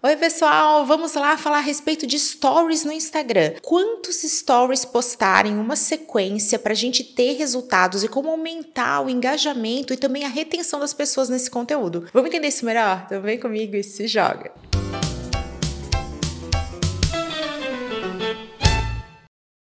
Oi, pessoal, vamos lá falar a respeito de stories no Instagram. Quantos stories postar em uma sequência para a gente ter resultados e como aumentar o engajamento e também a retenção das pessoas nesse conteúdo? Vamos entender isso melhor? Então vem comigo e se joga.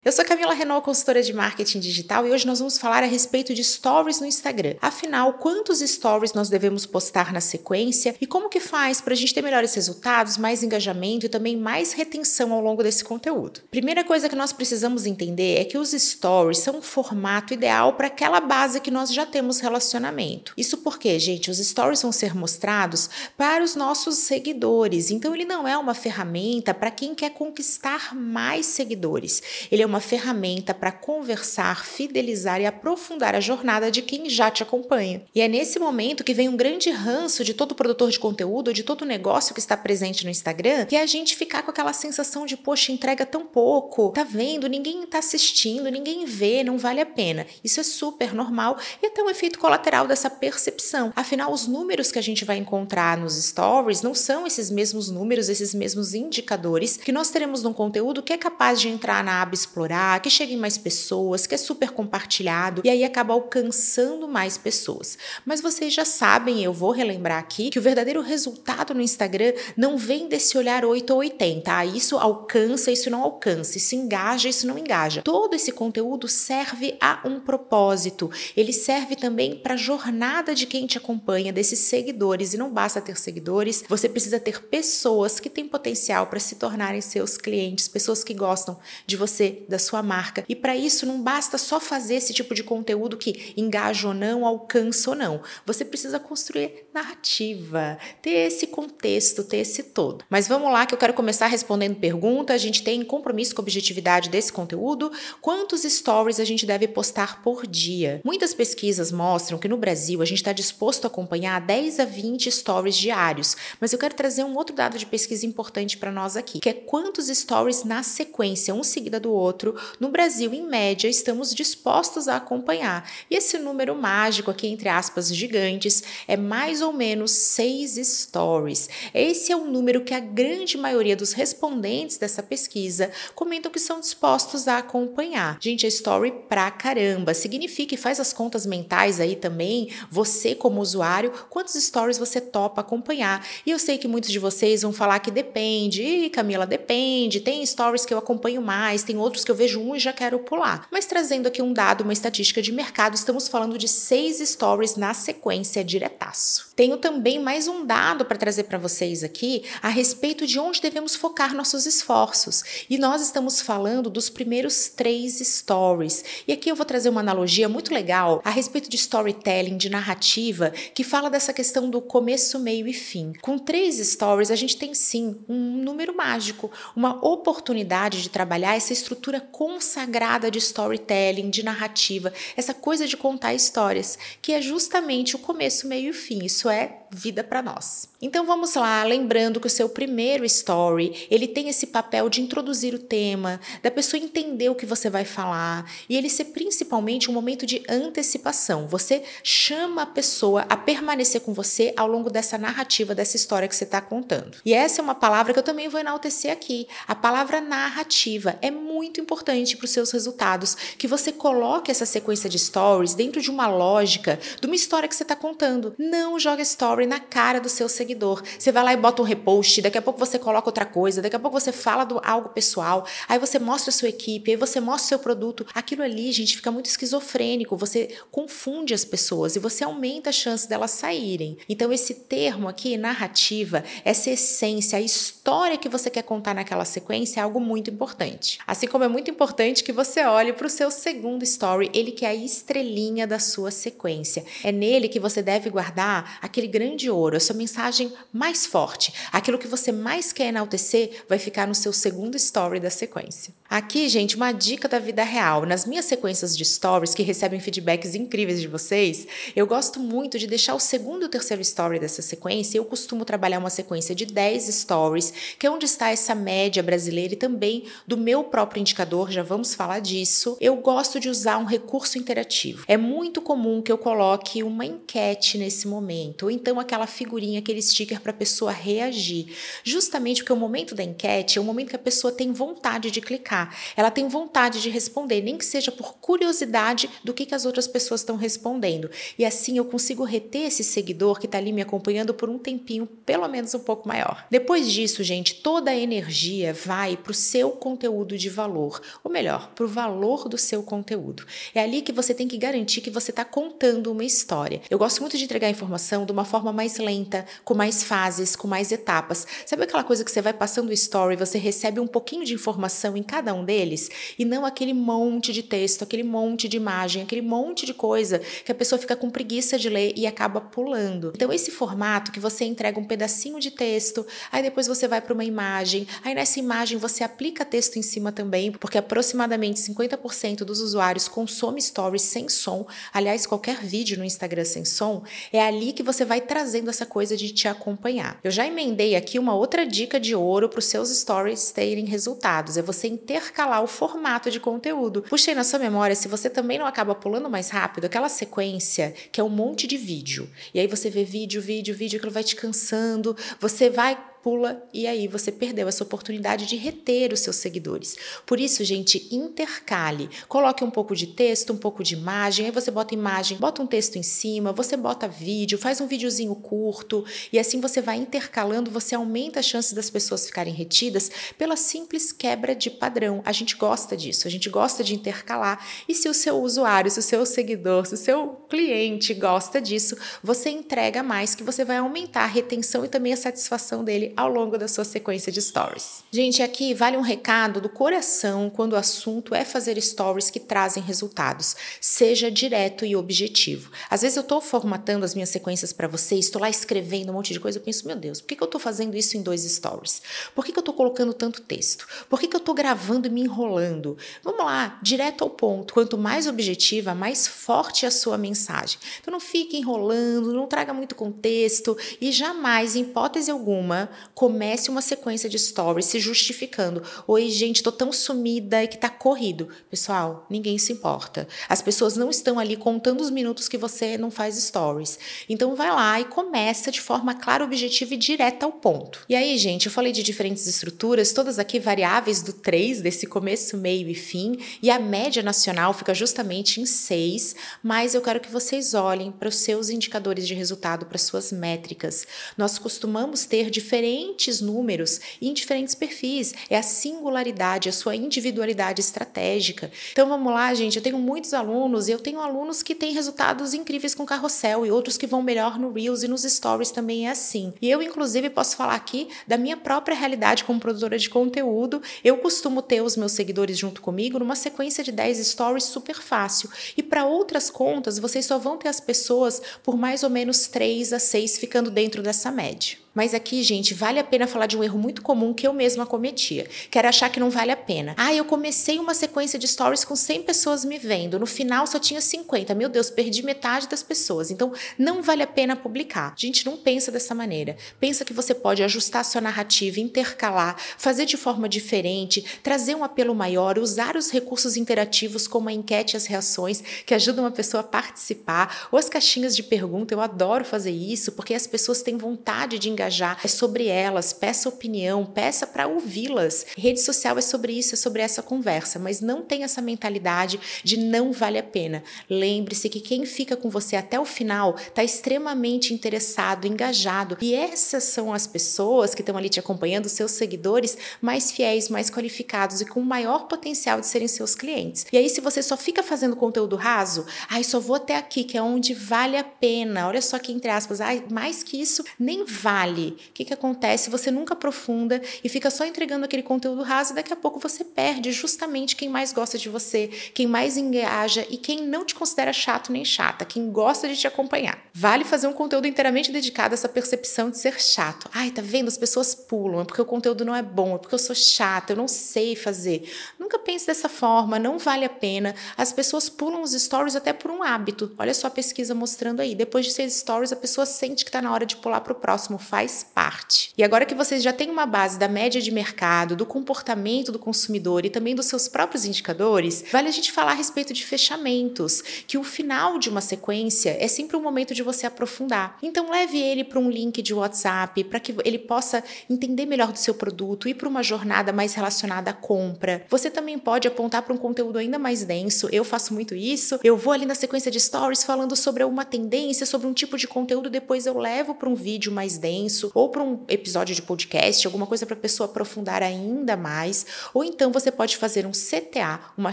Eu sou Camila Renault, consultora de marketing digital, e hoje nós vamos falar a respeito de stories no Instagram. Afinal, quantos stories nós devemos postar na sequência e como que faz para a gente ter melhores resultados, mais engajamento e também mais retenção ao longo desse conteúdo? Primeira coisa que nós precisamos entender é que os stories são um formato ideal para aquela base que nós já temos relacionamento. Isso porque, gente, os stories vão ser mostrados para os nossos seguidores. Então ele não é uma ferramenta para quem quer conquistar mais seguidores. Ele é uma uma ferramenta para conversar, fidelizar e aprofundar a jornada de quem já te acompanha. E é nesse momento que vem um grande ranço de todo produtor de conteúdo, de todo negócio que está presente no Instagram, que é a gente ficar com aquela sensação de, poxa, entrega tão pouco, tá vendo? Ninguém está assistindo, ninguém vê, não vale a pena. Isso é super normal e até um efeito colateral dessa percepção. Afinal, os números que a gente vai encontrar nos stories não são esses mesmos números, esses mesmos indicadores que nós teremos num conteúdo que é capaz de entrar na aba explorar que cheguem mais pessoas, que é super compartilhado e aí acaba alcançando mais pessoas. Mas vocês já sabem, eu vou relembrar aqui, que o verdadeiro resultado no Instagram não vem desse olhar 8 ou 80. Ah, isso alcança, isso não alcança, isso engaja, isso não engaja. Todo esse conteúdo serve a um propósito. Ele serve também para a jornada de quem te acompanha, desses seguidores. E não basta ter seguidores, você precisa ter pessoas que têm potencial para se tornarem seus clientes, pessoas que gostam de você, da sua marca. E para isso não basta só fazer esse tipo de conteúdo que engaja ou não, alcança ou não. Você precisa construir narrativa, ter esse contexto, ter esse todo. Mas vamos lá que eu quero começar respondendo pergunta. A gente tem compromisso com a objetividade desse conteúdo. Quantos stories a gente deve postar por dia? Muitas pesquisas mostram que no Brasil a gente está disposto a acompanhar 10 a 20 stories diários. Mas eu quero trazer um outro dado de pesquisa importante para nós aqui, que é quantos stories na sequência, um seguida do outro outro, no Brasil, em média, estamos dispostos a acompanhar. E esse número mágico, aqui entre aspas, gigantes, é mais ou menos seis stories. Esse é o número que a grande maioria dos respondentes dessa pesquisa comentam que são dispostos a acompanhar. Gente, é story pra caramba. Significa e faz as contas mentais aí também, você como usuário, quantos stories você topa acompanhar. E eu sei que muitos de vocês vão falar que depende. Ih, Camila, depende. Tem stories que eu acompanho mais, tem outros que eu vejo um e já quero pular. Mas trazendo aqui um dado, uma estatística de mercado, estamos falando de seis stories na sequência diretaço. Tenho também mais um dado para trazer para vocês aqui a respeito de onde devemos focar nossos esforços. E nós estamos falando dos primeiros três stories. E aqui eu vou trazer uma analogia muito legal a respeito de storytelling, de narrativa, que fala dessa questão do começo, meio e fim. Com três stories, a gente tem sim um número mágico, uma oportunidade de trabalhar essa estrutura consagrada de storytelling, de narrativa, essa coisa de contar histórias, que é justamente o começo, meio e fim. Isso é vida para nós. Então vamos lá, lembrando que o seu primeiro story, ele tem esse papel de introduzir o tema, da pessoa entender o que você vai falar, e ele ser principalmente um momento de antecipação. Você chama a pessoa a permanecer com você ao longo dessa narrativa, dessa história que você está contando. E essa é uma palavra que eu também vou enaltecer aqui. A palavra narrativa é muito importante para os seus resultados, que você coloque essa sequência de stories dentro de uma lógica de uma história que você está contando. Não joga story story na cara do seu seguidor. Você vai lá e bota um repost, daqui a pouco você coloca outra coisa, daqui a pouco você fala do algo pessoal, aí você mostra a sua equipe, aí você mostra o seu produto. Aquilo ali, gente, fica muito esquizofrênico, você confunde as pessoas e você aumenta a chance delas saírem. Então esse termo aqui, narrativa, essa essência, a história que você quer contar naquela sequência é algo muito importante. Assim como é muito importante que você olhe para o seu segundo story, ele que é a estrelinha da sua sequência. É nele que você deve guardar aquele grande grande ouro, a sua mensagem mais forte, aquilo que você mais quer enaltecer, vai ficar no seu segundo story da sequência. Aqui, gente, uma dica da vida real. Nas minhas sequências de stories que recebem feedbacks incríveis de vocês, eu gosto muito de deixar o segundo e o terceiro story dessa sequência. Eu costumo trabalhar uma sequência de 10 stories, que é onde está essa média brasileira e também do meu próprio indicador, já vamos falar disso. Eu gosto de usar um recurso interativo. É muito comum que eu coloque uma enquete nesse momento, ou então dão aquela figurinha, aquele sticker para a pessoa reagir. Justamente porque o momento da enquete é o momento que a pessoa tem vontade de clicar, ela tem vontade de responder, nem que seja por curiosidade do que, que as outras pessoas estão respondendo. E assim eu consigo reter esse seguidor que está ali me acompanhando por um tempinho, pelo menos um pouco maior. Depois disso, gente, toda a energia vai para o seu conteúdo de valor, ou melhor, para o valor do seu conteúdo. É ali que você tem que garantir que você está contando uma história. Eu gosto muito de entregar informação de uma forma mais lenta, com mais fases, com mais etapas. Sabe aquela coisa que você vai passando o story, você recebe um pouquinho de informação em cada um deles e não aquele monte de texto, aquele monte de imagem, aquele monte de coisa que a pessoa fica com preguiça de ler e acaba pulando. Então esse formato que você entrega um pedacinho de texto, aí depois você vai para uma imagem, aí nessa imagem você aplica texto em cima também, porque aproximadamente 50% dos usuários consome stories sem som. Aliás, qualquer vídeo no Instagram sem som, é ali que você vai trazendo essa coisa de te acompanhar. Eu já emendei aqui uma outra dica de ouro para os seus stories terem resultados, é você intercalar o formato de conteúdo. Puxei na sua memória se você também não acaba pulando mais rápido, aquela sequência que é um monte de vídeo. E aí você vê vídeo, vídeo, vídeo, aquilo vai te cansando, você vai pula e aí você perdeu essa oportunidade de reter os seus seguidores. Por isso, gente, intercale. Coloque um pouco de texto, um pouco de imagem, aí você bota imagem, bota um texto em cima, você bota vídeo, faz um videozinho curto e assim você vai intercalando, você aumenta as chances das pessoas ficarem retidas pela simples quebra de padrão. A gente gosta disso, a gente gosta de intercalar e se o seu usuário, se o seu seguidor, se o seu cliente gosta disso, você entrega mais que você vai aumentar a retenção e também a satisfação dele ao longo da sua sequência de stories. Gente, aqui vale um recado do coração quando o assunto é fazer stories que trazem resultados. Seja direto e objetivo. Às vezes eu estou formatando as minhas sequências para vocês, estou lá escrevendo um monte de coisa, eu penso, meu Deus, por que, que eu estou fazendo isso em dois stories? Por que, que eu estou colocando tanto texto? Por que, que eu estou gravando e me enrolando? Vamos lá, direto ao ponto. Quanto mais objetiva, mais forte a sua mensagem. Então não fique enrolando, não traga muito contexto e jamais, em hipótese alguma, comece uma sequência de stories se justificando. Oi, gente, tô tão sumida e que tá corrido. Pessoal, ninguém se importa. As pessoas não estão ali contando os minutos que você não faz stories. Então vai lá e começa de forma clara, objetiva e direta ao ponto. E aí, gente, eu falei de diferentes estruturas, todas aqui variáveis do 3, desse começo, meio e fim, e a média nacional fica justamente em 6, mas eu quero que vocês olhem para os seus indicadores de resultado, para suas métricas. Nós costumamos ter diferentes diferentes números e em diferentes perfis. É a singularidade, a sua individualidade estratégica. Então vamos lá, gente. Eu tenho muitos alunos e eu tenho alunos que têm resultados incríveis com carrossel e outros que vão melhor no Reels e nos Stories também é assim. E eu, inclusive, posso falar aqui da minha própria realidade como produtora de conteúdo. Eu costumo ter os meus seguidores junto comigo numa sequência de 10 stories super fácil. E para outras contas, vocês só vão ter as pessoas por mais ou menos 3 a 6 ficando dentro dessa média. Mas aqui, gente, vale a pena falar de um erro muito comum que eu mesma cometia, que era achar que não vale a pena. Ah, eu comecei uma sequência de stories com 100 pessoas me vendo, no final só tinha 50. Meu Deus, perdi metade das pessoas. Então, não vale a pena publicar. A gente não pensa dessa maneira. Pensa que você pode ajustar sua narrativa, intercalar, fazer de forma diferente, trazer um apelo maior, usar os recursos interativos como a enquete e as reações, que ajudam a pessoa a participar, ou as caixinhas de pergunta. Eu adoro fazer isso, porque as pessoas têm vontade de engajar engajar, é sobre elas, peça opinião, peça para ouvi-las. Rede social é sobre isso, é sobre essa conversa, mas não tem essa mentalidade de não vale a pena. Lembre-se que quem fica com você até o final está extremamente interessado, engajado, e essas são as pessoas que estão ali te acompanhando, seus seguidores mais fiéis, mais qualificados e com maior potencial de serem seus clientes. E aí, se você só fica fazendo conteúdo raso, ai, só vou até aqui, que é onde vale a pena. Olha só aqui entre aspas, ai, mais que isso nem vale O que, que acontece? Você nunca aprofunda e fica só entregando aquele conteúdo raso e daqui a pouco você perde justamente quem mais gosta de você, quem mais engaja e quem não te considera chato nem chata, quem gosta de te acompanhar. Vale fazer um conteúdo inteiramente dedicado a essa percepção de ser chato. Ai, tá vendo? As pessoas pulam, é porque o conteúdo não é bom, é porque eu sou chata, eu não sei fazer. Nunca pense dessa forma, não vale a pena. As pessoas pulam os stories até por um hábito. Olha só a pesquisa mostrando aí. Depois de seis stories, a pessoa sente que está na hora de pular para o próximo faz parte. E agora que vocês já têm uma base da média de mercado, do comportamento do consumidor e também dos seus próprios indicadores, vale a gente falar a respeito de fechamentos, que o final de uma sequência é sempre um momento de você aprofundar. Então leve ele para um link de WhatsApp para que ele possa entender melhor do seu produto, ir para uma jornada mais relacionada à compra. Você também pode apontar para um conteúdo ainda mais denso. Eu faço muito isso. Eu vou ali na sequência de stories falando sobre uma tendência, sobre um tipo de conteúdo, depois eu levo para um vídeo mais denso ou para um episódio de podcast, alguma coisa para a pessoa aprofundar ainda mais. Ou então você pode fazer um CTA, uma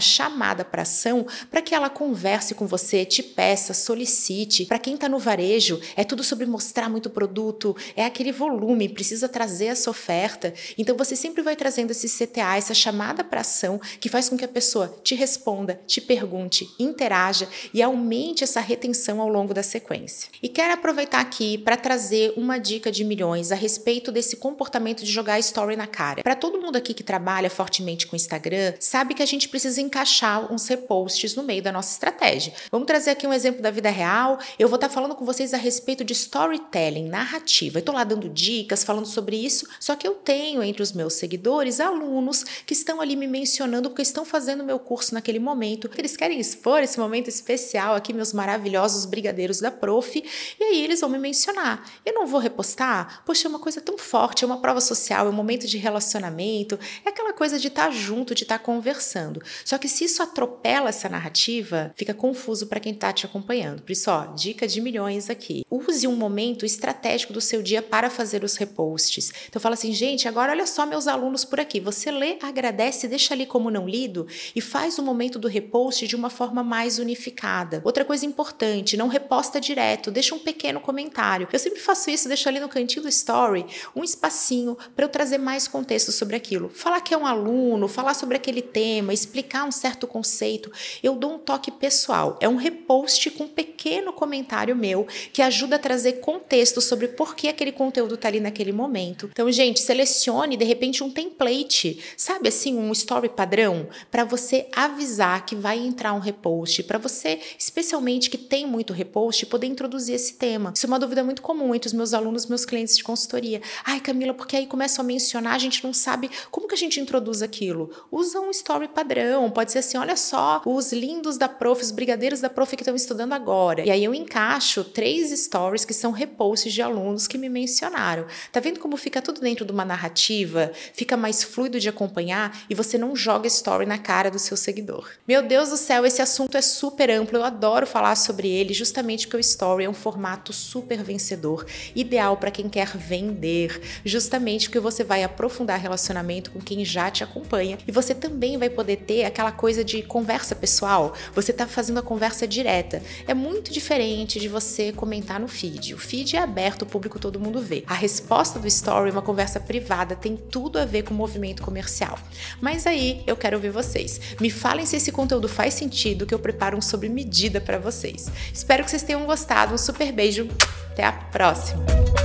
chamada para ação, para que ela converse com você, te peça, solicite. Para quem está no varejo, é tudo sobre mostrar muito produto, é aquele volume, precisa trazer essa oferta. Então você sempre vai trazendo esse CTA, essa chamada para ação, que faz com que a pessoa te responda, te pergunte, interaja e aumente essa retenção ao longo da sequência. E quero aproveitar aqui para trazer uma dica de milhões a respeito desse comportamento de jogar story na cara. Para todo mundo aqui que trabalha fortemente com Instagram, sabe que a gente precisa encaixar uns reposts no meio da nossa estratégia. Vamos trazer aqui um exemplo da vida real. Eu vou estar tá falando com vocês a respeito de storytelling, narrativa. Eu estou lá dando dicas, falando sobre isso, só que eu tenho entre os meus seguidores alunos que estão ali me mencionando porque estão fazendo meu curso naquele momento. Eles querem expor esse momento especial aqui, meus maravilhosos brigadeiros da Prof. E aí eles vão me mencionar. Eu não vou repostar? Poxa, é uma coisa tão forte, é uma prova social, é um momento de relacionamento, é coisa de estar tá junto, de estar tá conversando. Só que se isso atropela essa narrativa, fica confuso para quem está te acompanhando. Por isso, ó, dica de milhões aqui. Use um momento estratégico do seu dia para fazer os reposts. Então fala assim, gente, agora olha só meus alunos por aqui. Você lê, agradece, deixa ali como não lido e faz o momento do repost de uma forma mais unificada. Outra coisa importante, não reposta direto, deixa um pequeno comentário. Eu sempre faço isso, deixo ali no cantinho do story um espacinho para eu trazer mais contexto sobre aquilo. Falar que é um aluno, falar sobre aquele tema, explicar um certo conceito. Eu dou um toque pessoal. É um repost com um pequeno comentário meu que ajuda a trazer contexto sobre por que aquele conteúdo está ali naquele momento. Então, gente, selecione de repente um template, sabe assim, um story padrão para você avisar que vai entrar um repost, para você, especialmente que tem muito repost, poder introduzir esse tema. Isso é uma dúvida muito comum entre os meus alunos, meus clientes de consultoria. Ai, Camila, porque aí começam a mencionar, a gente não sabe como que a gente introduz aquilo. Usa um story padrão, pode ser assim, olha só, os lindos da prof, os brigadeiros da prof que estão estudando agora. E aí eu encaixo três stories que são reposts de alunos que me mencionaram. Tá vendo como fica tudo dentro de uma narrativa? Fica mais fluido de acompanhar e você não joga story na cara do seu seguidor. Meu Deus do céu, esse assunto é super amplo, eu adoro falar sobre ele, justamente porque o story é um formato super vencedor, ideal para quem quer vender, justamente porque você vai aprofundar relacionamento com quem já te acompanha e você também vai poder ter aquela coisa de conversa pessoal. Você está fazendo a conversa direta. É muito diferente de você comentar no feed. O feed é aberto, o público todo mundo vê. A resposta do story uma conversa privada, tem tudo a ver com o movimento comercial. Mas aí eu quero ouvir vocês. Me falem se esse conteúdo faz sentido, que eu preparo um sobre medida para vocês. Espero que vocês tenham gostado. Um super beijo. Até a próxima!